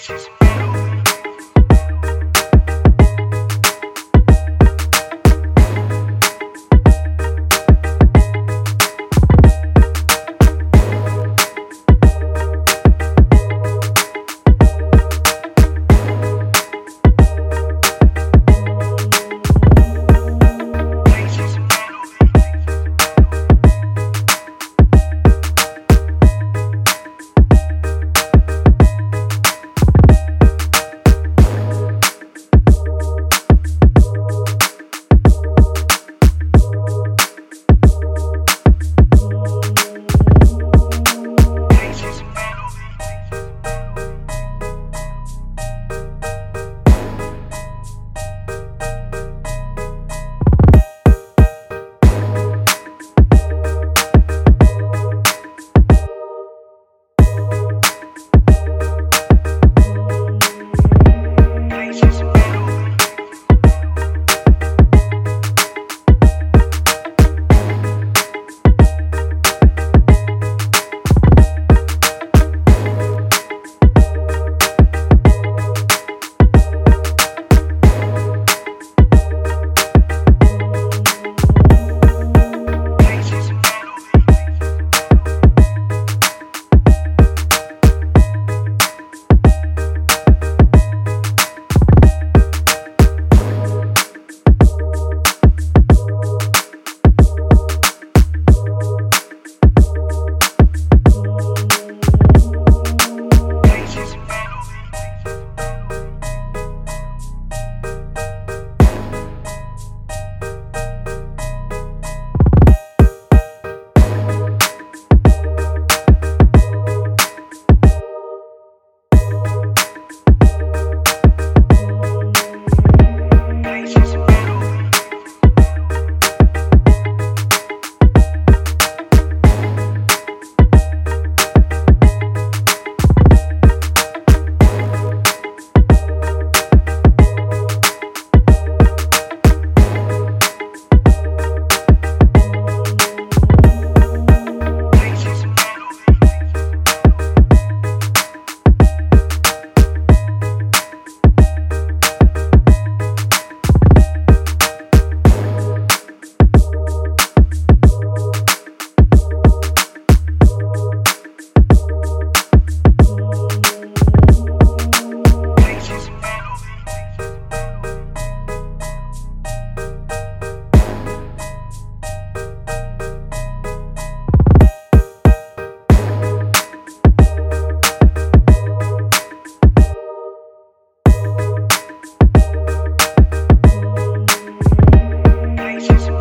Texas.